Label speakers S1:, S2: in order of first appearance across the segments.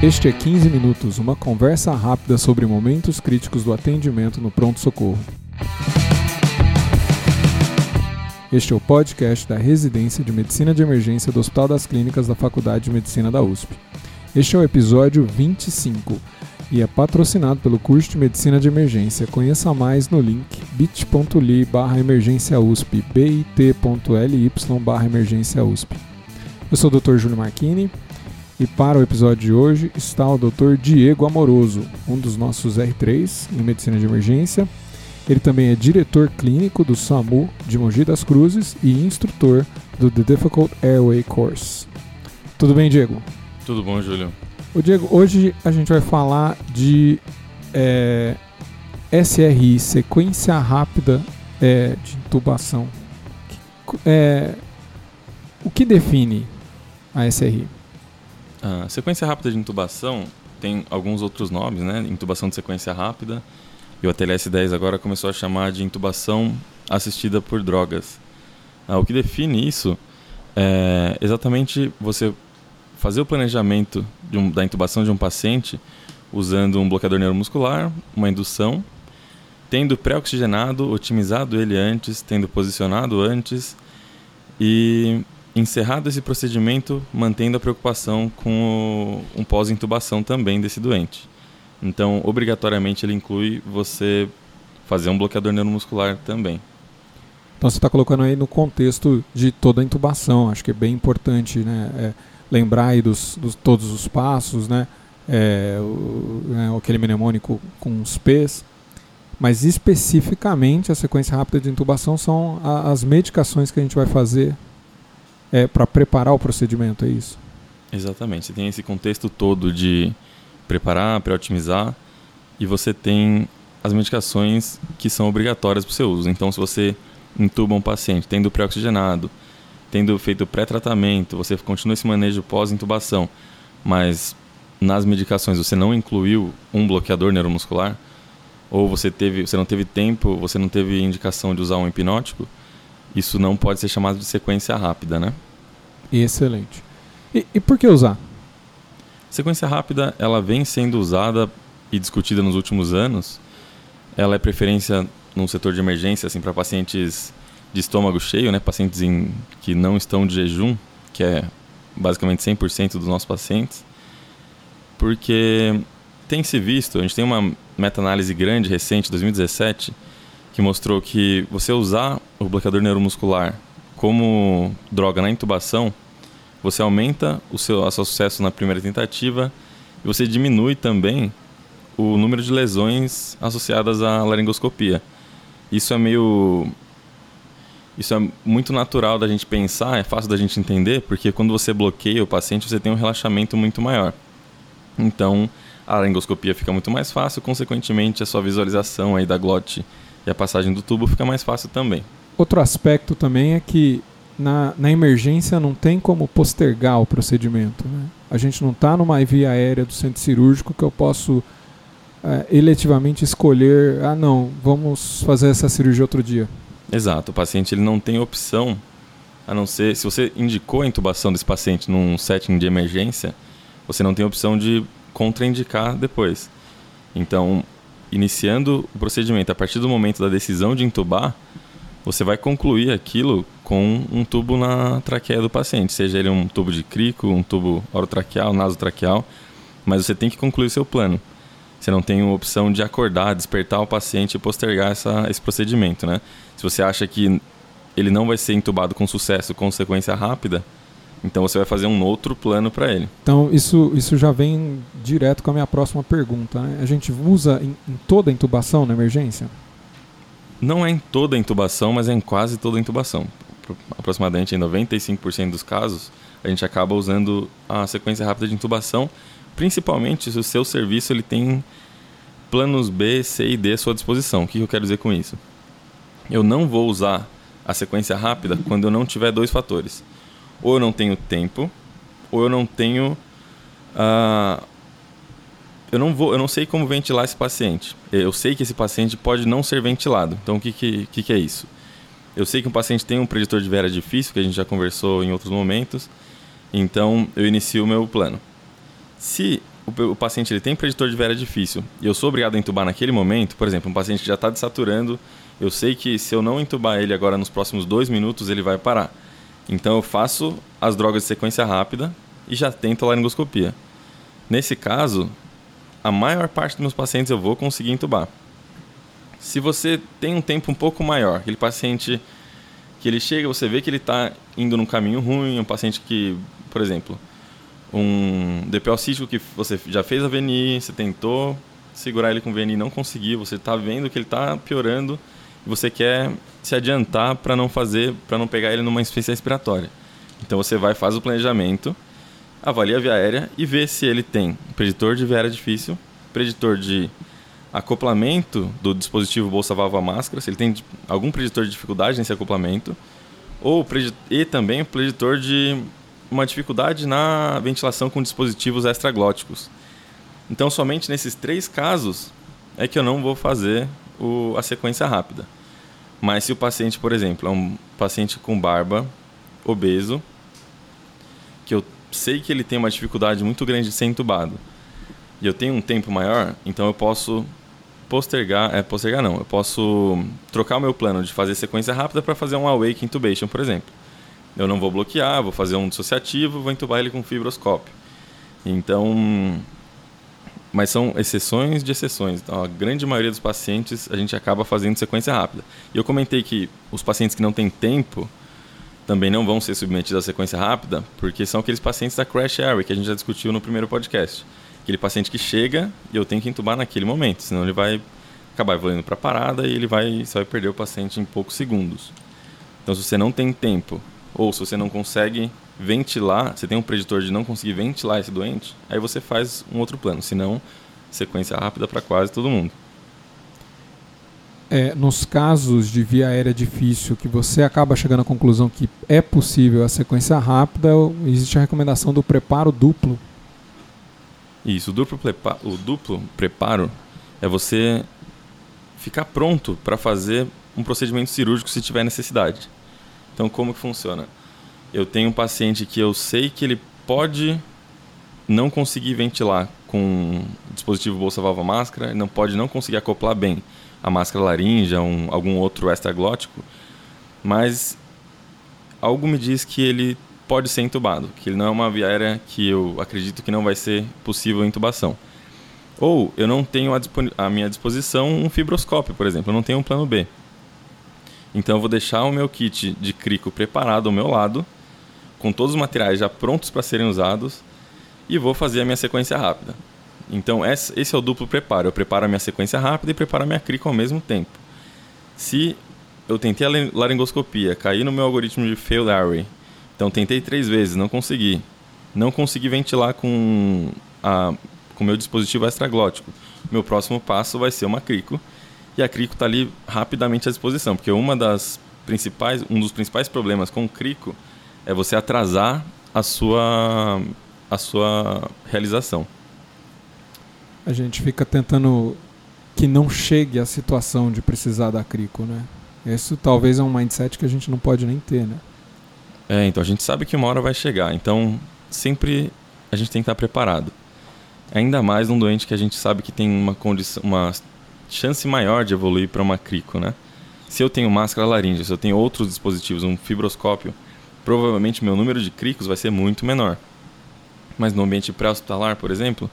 S1: Este é 15 Minutos, uma conversa rápida sobre momentos críticos do atendimento no pronto-socorro. Este é o podcast da Residência de Medicina de Emergência do Hospital das Clínicas da Faculdade de Medicina da USP. Este é o episódio 25 e é patrocinado pelo curso de Medicina de Emergência. Conheça mais no link bit.ly barra emergência USP, bit.ly barra emergência USP. Eu sou o Dr. Júlio Marchini e para o episódio de hoje está o Dr. Diego Amoroso, um dos nossos R3 em Medicina de Emergência. Ele também é diretor clínico do SAMU de Mogi das Cruzes e instrutor do The Difficult Airway Course. Tudo bem, Diego?
S2: Tudo bom, Júlio.
S1: O Diego, hoje a gente vai falar de é, SRI, sequência rápida é, de intubação. É, o que define a SRI?
S2: A sequência rápida de intubação tem alguns outros nomes, né? Intubação de sequência rápida. E o ATLS 10 agora começou a chamar de intubação assistida por drogas. Ah, o que define isso é exatamente você fazer o planejamento um, da intubação de um paciente usando um bloqueador neuromuscular, uma indução, tendo pré-oxigenado, otimizado ele antes, tendo posicionado antes e encerrado esse procedimento, mantendo a preocupação com o, um pós-intubação também desse doente. Então, obrigatoriamente, ele inclui você fazer um bloqueador neuromuscular também.
S1: Então, você está colocando aí no contexto de toda a intubação. Acho que é bem importante, né? É lembrar aí dos, dos todos os passos, né? É, o, né, aquele mnemônico com os P's. Mas especificamente a sequência rápida de intubação são as medicações que a gente vai fazer é, para preparar o procedimento, é isso?
S2: Exatamente. Você tem esse contexto todo de preparar, pré-otimizar e você tem as medicações que são obrigatórias para o seu uso. Então, se você intuba um paciente tendo pré-oxigenado, tendo feito pré-tratamento, você continua esse manejo pós-intubação, mas nas medicações você não incluiu um bloqueador neuromuscular, ou você teve, você não teve tempo, você não teve indicação de usar um hipnótico, isso não pode ser chamado de sequência rápida, né?
S1: Excelente. E, e por que usar?
S2: Sequência rápida, ela vem sendo usada e discutida nos últimos anos. Ela é preferência no setor de emergência, assim, para pacientes de estômago cheio, né, pacientes em, que não estão de jejum, que é basicamente 100% dos nossos pacientes, porque tem se visto, a gente tem uma meta-análise grande, recente, 2017, que mostrou que você usar o bloqueador neuromuscular como droga na intubação, você aumenta o seu, o seu sucesso na primeira tentativa e você diminui também o número de lesões associadas à laringoscopia. Isso é meio isso é muito natural da gente pensar, é fácil da gente entender, porque quando você bloqueia o paciente, você tem um relaxamento muito maior. Então, a laringoscopia fica muito mais fácil, consequentemente, a sua visualização aí da glote e a passagem do tubo fica mais fácil também.
S1: Outro aspecto também é que na, na emergência não tem como postergar o procedimento. Né? A gente não está numa via aérea do centro cirúrgico que eu posso é, eletivamente escolher, ah não, vamos fazer essa cirurgia outro dia.
S2: Exato, o paciente ele não tem opção, a não ser, se você indicou a intubação desse paciente num setting de emergência, você não tem opção de contraindicar depois. Então, iniciando o procedimento a partir do momento da decisão de intubar, você vai concluir aquilo com um tubo na traqueia do paciente, seja ele um tubo de crico, um tubo orotraqueal, nasotraqueal, mas você tem que concluir o seu plano. Você não tem opção de acordar, despertar o paciente e postergar essa, esse procedimento, né? Se você acha que ele não vai ser entubado com sucesso, com sequência rápida, então você vai fazer um outro plano para ele.
S1: Então isso, isso já vem direto com a minha próxima pergunta. Né? A gente usa em, em, toda a intubação na emergência?
S2: Não é em toda a intubação, mas é em quase toda a intubação. Aproximadamente em 95% dos casos, a gente acaba usando a sequência rápida de intubação, principalmente se o seu serviço ele tem planos B, C e D à sua disposição. O que eu quero dizer com isso? Eu não vou usar a sequência rápida quando eu não tiver dois fatores ou eu não tenho tempo, ou eu não tenho. Uh, eu não vou, eu não sei como ventilar esse paciente. Eu sei que esse paciente pode não ser ventilado. Então o que, que, que, é isso? Eu sei que um paciente tem um preditor de vera difícil, que a gente já conversou em outros momentos. Então eu inicio o meu plano. Se o, o, paciente ele tem preditor de vera difícil e eu sou obrigado a entubar naquele momento, por exemplo, um paciente que já está desaturando, eu sei que se eu não entubar ele agora nos próximos dois minutos, ele vai parar. Então eu faço as drogas de sequência rápida e já tento a laringoscopia. Nesse caso, a maior parte dos meus pacientes eu vou conseguir entubar. Se você tem um tempo um pouco maior, aquele paciente que ele chega, você vê que ele está indo num caminho ruim, um paciente que, por exemplo, um DPO cístico que você já fez a VNI, você tentou segurar ele com VNI não conseguiu, você está vendo que ele está piorando e você quer se adiantar para não fazer, para não pegar ele numa insuficiência respiratória. Então você vai faz o planejamento, avalia a via aérea e vê se ele tem preditor de via aérea difícil, preditor de acoplamento do dispositivo bolsa válvula máscara, se ele tem algum preditor de dificuldade nesse acoplamento, ou e também preditor de uma dificuldade na ventilação com dispositivos extraglóticos. Então, somente nesses três casos é que eu não vou fazer o, a sequência rápida. Mas se o paciente, por exemplo, é um paciente com barba, obeso, que eu sei que ele tem uma dificuldade muito grande de ser entubado, e eu tenho um tempo maior, então eu posso postergar, é postergar não, eu posso trocar o meu plano de fazer sequência rápida para fazer um awake intubation, por exemplo. Eu não vou bloquear, vou fazer um dissociativo, vou entubar ele com fibroscópio. Então, mas são exceções de exceções. Então, a grande maioria dos pacientes a gente acaba fazendo sequência rápida. E eu comentei que os pacientes que não têm tempo também não vão ser submetidos à sequência rápida, porque são aqueles pacientes da crash area que a gente já discutiu no primeiro podcast. Aquele paciente que chega e eu tenho que entubar naquele momento, senão ele vai acabar evoluindo para parada e ele vai, você vai perder o paciente em poucos segundos. Então, se você não tem tempo ou se você não consegue ventilar, você tem um preditor de não conseguir ventilar esse doente, aí você faz um outro plano, senão sequência rápida para quase todo mundo.
S1: É, nos casos de via aérea difícil, que você acaba chegando à conclusão que é possível a sequência rápida, existe a recomendação do preparo duplo.
S2: Isso, o duplo, o duplo preparo é você ficar pronto para fazer um procedimento cirúrgico se tiver necessidade. Então, como que funciona? Eu tenho um paciente que eu sei que ele pode não conseguir ventilar com dispositivo bolsa válvula máscara, não pode não conseguir acoplar bem a máscara laríngea, um, algum outro extraglótico, mas algo me diz que ele pode ser entubado, que ele não é uma via aérea que eu acredito que não vai ser possível intubação. Ou eu não tenho à minha disposição um fibroscópio, por exemplo, eu não tenho um plano B. Então eu vou deixar o meu kit de crico preparado ao meu lado, com todos os materiais já prontos para serem usados, e vou fazer a minha sequência rápida. Então esse é o duplo preparo. Eu preparo a minha sequência rápida e preparo a minha crico ao mesmo tempo. Se eu tentei a laringoscopia, caí no meu algoritmo de failed array, então tentei três vezes, não consegui. Não consegui ventilar com a com meu dispositivo extraglótico. Meu próximo passo vai ser uma crico e a crico está ali rapidamente à disposição, porque uma das principais, um dos principais problemas com o crico é você atrasar a sua a sua realização.
S1: A gente fica tentando que não chegue à situação de precisar da crico, né? Isso talvez é um mindset que a gente não pode nem ter, né?
S2: É, então a gente sabe que uma hora vai chegar, então sempre a gente tem que estar preparado. Ainda mais num doente que a gente sabe que tem uma condição, uma chance maior de evoluir para uma crico, né? Se eu tenho máscara laríngea, se eu tenho outros dispositivos, um fibroscópio, provavelmente meu número de cricos vai ser muito menor. Mas no ambiente pré-hospitalar, por exemplo,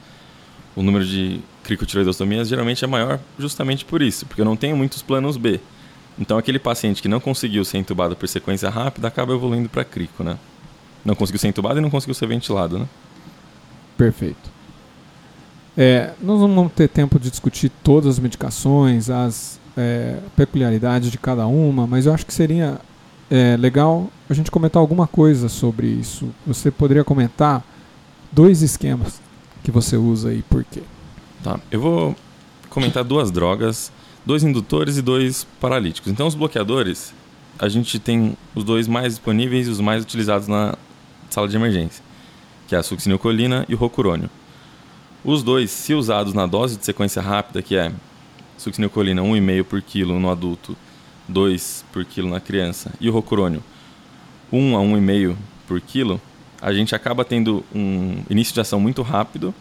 S2: o número de cricotiroidostomias geralmente é maior justamente por isso, porque eu não tenho muitos planos B. Então aquele paciente que não conseguiu ser entubado por sequência rápida acaba evoluindo para crico, né? Não conseguiu ser entubado e não conseguiu ser ventilado, né?
S1: Perfeito. É, nós não vamos ter tempo de discutir todas as medicações, as é, peculiaridades de cada uma, mas eu acho que seria é, legal a gente comentar alguma coisa sobre isso. Você poderia comentar dois esquemas que você usa e por quê?
S2: Tá, eu vou comentar duas drogas, dois indutores e dois paralíticos. Então, os bloqueadores, a gente tem os dois mais disponíveis e os mais utilizados na sala de emergência, que é a succinilcolina e o rocurônio. Os dois, se usados na dose de sequência rápida, que é succinilcolina 1,5 por quilo no adulto, 2 por quilo na criança, e o rocurônio 1 a 1,5 por quilo, a gente acaba tendo um início de ação muito rápido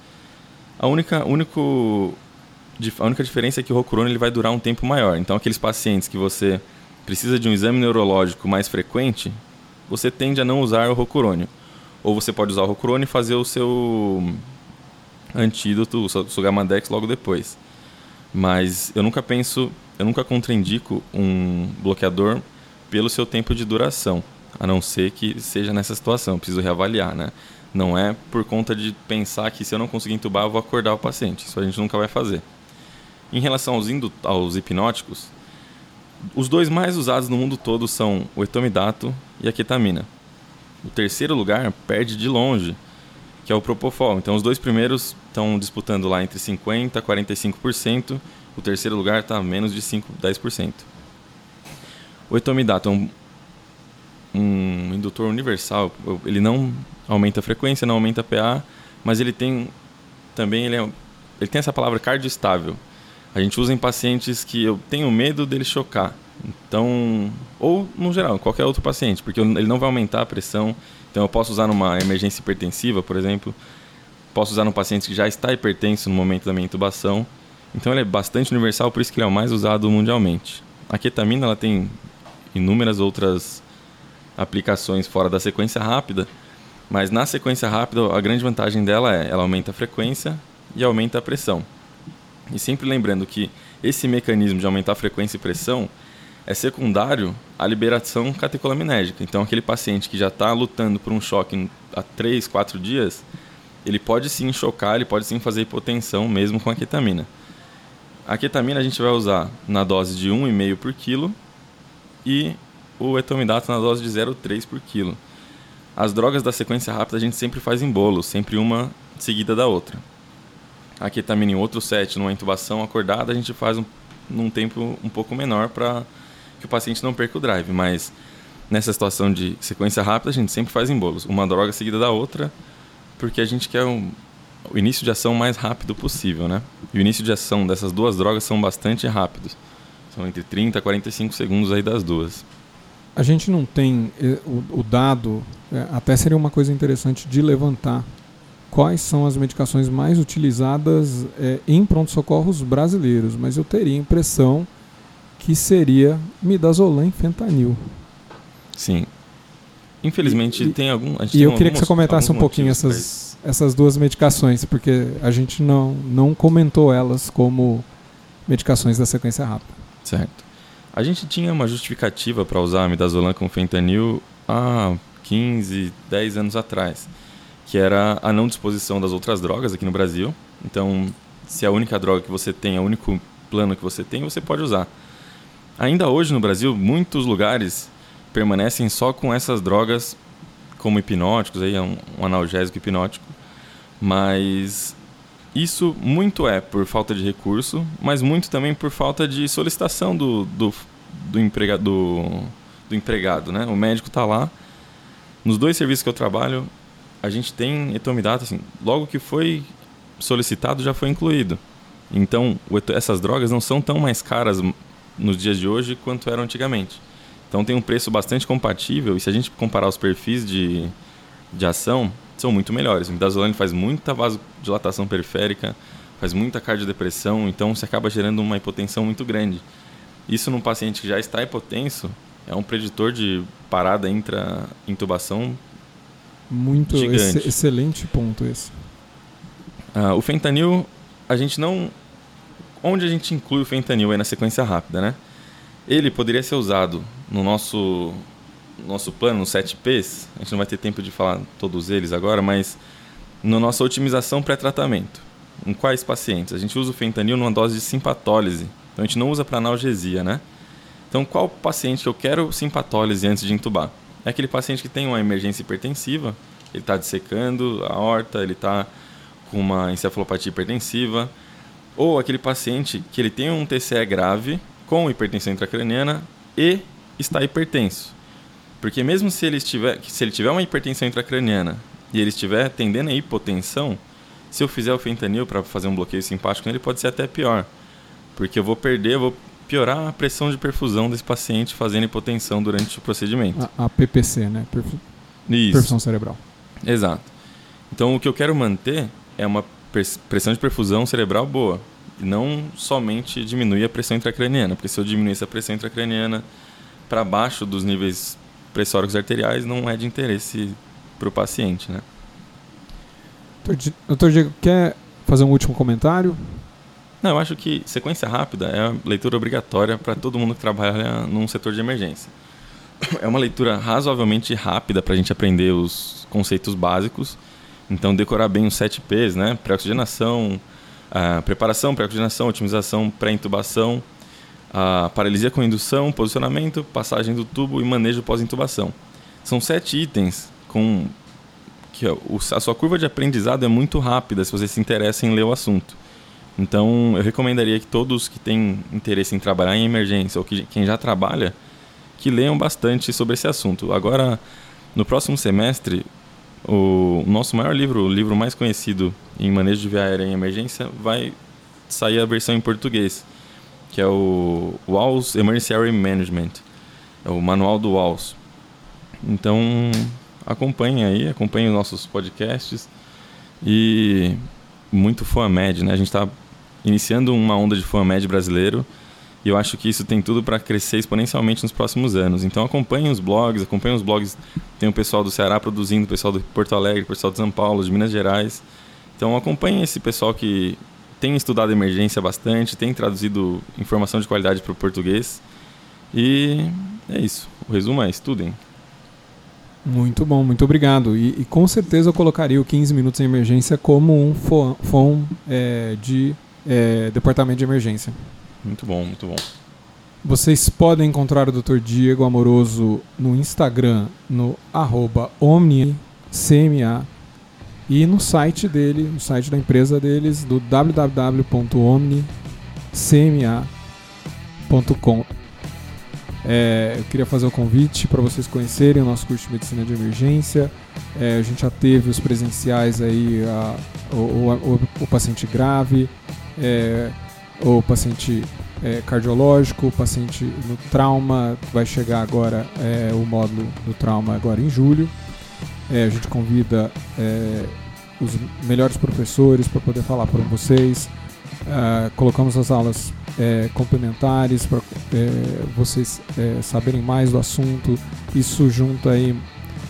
S2: A única, único, a única diferença é que o Rocurone ele vai durar um tempo maior. Então, aqueles pacientes que você precisa de um exame neurológico mais frequente, você tende a não usar o Rocurone. Ou você pode usar o Rocurone e fazer o seu antídoto, o Sugamadex logo depois. Mas eu nunca penso, eu nunca contraindico um bloqueador pelo seu tempo de duração, a não ser que seja nessa situação, preciso reavaliar, né? Não é por conta de pensar que se eu não conseguir entubar, eu vou acordar o paciente. Isso a gente nunca vai fazer. Em relação aos, aos hipnóticos, os dois mais usados no mundo todo são o etomidato e a ketamina. O terceiro lugar perde de longe, que é o propofol. Então os dois primeiros estão disputando lá entre 50% e 45%, o terceiro lugar está menos de 5, 10%. O etomidato é um, um indutor universal, ele não aumenta a frequência, não aumenta a PA, mas ele tem também ele, é, ele tem essa palavra cardioestável. A gente usa em pacientes que eu tenho medo dele chocar. Então, ou no geral, qualquer outro paciente, porque ele não vai aumentar a pressão. Então, eu posso usar numa emergência hipertensiva, por exemplo. Posso usar num paciente que já está hipertenso no momento da minha intubação. Então, ele é bastante universal, por isso que ele é o mais usado mundialmente. A ketamina ela tem inúmeras outras aplicações fora da sequência rápida, mas na sequência rápida, a grande vantagem dela é ela aumenta a frequência e aumenta a pressão. E sempre lembrando que esse mecanismo de aumentar a frequência e pressão é secundário à liberação catecolaminérgica. Então, aquele paciente que já está lutando por um choque há 3, 4 dias, ele pode sim chocar, ele pode sim fazer hipotensão mesmo com a ketamina. A ketamina a gente vai usar na dose de 1,5 por quilo e o etomidato na dose de 0,3 por quilo. As drogas da sequência rápida a gente sempre faz em bolo, sempre uma seguida da outra. A ketamina em outro set, numa intubação acordada, a gente faz um, num tempo um pouco menor para que o paciente não perca o drive. Mas nessa situação de sequência rápida, a gente sempre faz em bolos, uma droga seguida da outra, porque a gente quer um, o início de ação mais rápido possível, né? E o início de ação dessas duas drogas são bastante rápidos. São entre 30 a 45 segundos aí das duas.
S1: A gente não tem eh, o, dado, é, até seria uma coisa interessante de levantar quais são as medicações mais utilizadas é, em pronto-socorros brasileiros, mas eu teria a impressão que seria midazolam e fentanil.
S2: Sim. Infelizmente
S1: e,
S2: tem algum.
S1: e eu queria que você comentasse um pouquinho essas, essas duas medicações, porque a gente não, não comentou elas como medicações da sequência rápida.
S2: Certo. A gente tinha uma justificativa para usar midazolam com fentanil há 15, 10 anos atrás, que era a não disposição das outras drogas aqui no Brasil. Então, se é a única droga que você tem, é o único plano que você tem, você pode usar. Ainda hoje no Brasil, muitos lugares permanecem só com essas drogas como hipnóticos, aí é um, um analgésico hipnótico, mas isso muito é por falta de recurso, mas muito também por falta de solicitação do, do, do, emprega, do, do empregado. Né? O médico está lá. Nos dois serviços que eu trabalho, a gente tem etomidato, assim, logo que foi solicitado já foi incluído. Então, essas drogas não são tão mais caras nos dias de hoje quanto eram antigamente. Então tem um preço bastante compatível e se a gente comparar os perfis de, de ação, são muito melhores. O midazolam faz muita vasodilatação periférica, faz muita cardiodepressão, então você acaba gerando uma hipotensão muito grande. Isso num paciente que já está hipotenso é um preditor de parada intra-intubação
S1: muito ex excelente ponto esse.
S2: Ah, o fentanil, a gente não... Onde a gente inclui o fentanil aí na sequência rápida, né? Ele poderia ser usado no nosso nosso plano, no 7Ps, a gente não vai ter tempo de falar todos eles agora, mas na nossa otimização pré-tratamento. Em quais pacientes? A gente usa o fentanil numa dose de simpatólise. Então a gente não usa para analgesia, né? Então qual paciente que eu quero simpatólise antes de entubar? É aquele paciente que tem uma emergência hipertensiva, ele está dissecando a horta, ele está com uma encefalopatia hipertensiva, ou aquele paciente que ele tem um TCE grave com hipertensão intracraniana e está hipertenso. Porque mesmo se ele, estiver, se ele tiver uma hipertensão intracraniana e ele estiver tendendo a hipotensão, se eu fizer o fentanil para fazer um bloqueio simpático nele, pode ser até pior. Porque eu vou perder, eu vou piorar a pressão de perfusão desse paciente fazendo hipotensão durante o procedimento.
S1: A, a PPC, né? Perfu Isso. Perfusão cerebral.
S2: Exato. Então o que eu quero manter é uma pressão de perfusão cerebral boa. Não somente diminui a pressão intracraniana, porque se eu diminuir essa pressão intracraniana para baixo dos níveis pressóricos arteriais, não é de interesse para o paciente, né?
S1: Doutor Diego, quer fazer um último comentário?
S2: Não, eu acho que sequência rápida é a leitura obrigatória para todo mundo que trabalha num setor de emergência. É uma leitura razoavelmente rápida para a gente aprender os conceitos básicos. Então, decorar bem os 7 P's, né? Pré-oxigenação, preparação, pré-oxigenação, otimização, pré-intubação, paralisia com indução, posicionamento, passagem do tubo e manejo pós-intubação. São sete itens com que a sua curva de aprendizado é muito rápida se você se interessa em ler o assunto. Então, eu recomendaria que todos que têm interesse em trabalhar em emergência ou que quem já trabalha, que leiam bastante sobre esse assunto. Agora, no próximo semestre, o nosso maior livro, o livro mais conhecido em manejo de via aérea em emergência, vai sair a versão em português, que é o WALS Emergency Area Management, é o manual do WALS. Então, acompanhem aí, acompanhem os nossos podcasts e muito FOAMED, né? A gente está iniciando uma onda de FOAMED brasileiro e eu acho que isso tem tudo para crescer exponencialmente nos próximos anos. Então acompanhem os blogs, acompanhem os blogs. Tem o pessoal do Ceará produzindo, o pessoal do Porto Alegre, o pessoal de São Paulo, de Minas Gerais. Então acompanhem esse pessoal que tem estudado emergência bastante, tem traduzido informação de qualidade para o português. E é isso. O resumo é estudem.
S1: Muito bom, muito obrigado. E, e, com certeza eu colocaria o 15 Minutos em Emergência como um FOM é, de é, Departamento de Emergência.
S2: Muito bom, muito bom.
S1: Vocês podem encontrar o Dr. Diego Amoroso no Instagram, no arroba OmniCMA e no site dele, no site da empresa deles, do www.omnicma.com. É, eu queria fazer o convite para vocês conhecerem o nosso curso de medicina de emergência. É, a gente já teve os presenciais aí, a, o, o, o, paciente grave, é, o paciente é, cardiológico, paciente no trauma, vai chegar agora é, o módulo do trauma agora em julho. É, a gente convida os melhores professores para poder falar para vocês. colocamos as aulas é, complementares para é, vocês é, saberem mais do assunto. Isso junto aí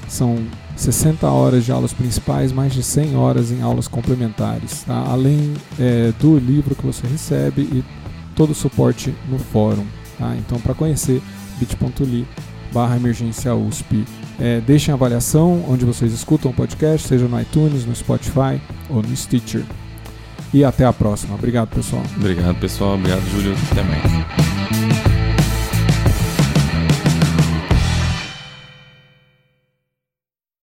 S1: são 60 horas de aulas principais, mais de 100 horas em aulas complementares, tá? além é, do livro que você recebe e todo o suporte no fórum. Tá? Então, para conhecer, bit.ly barra emergência USP. É, deixem a avaliação onde vocês escutam o podcast, seja no iTunes, no Spotify ou no Stitcher e até a próxima. Obrigado, pessoal.
S2: Obrigado, pessoal. Obrigado, Júlio. Até mais.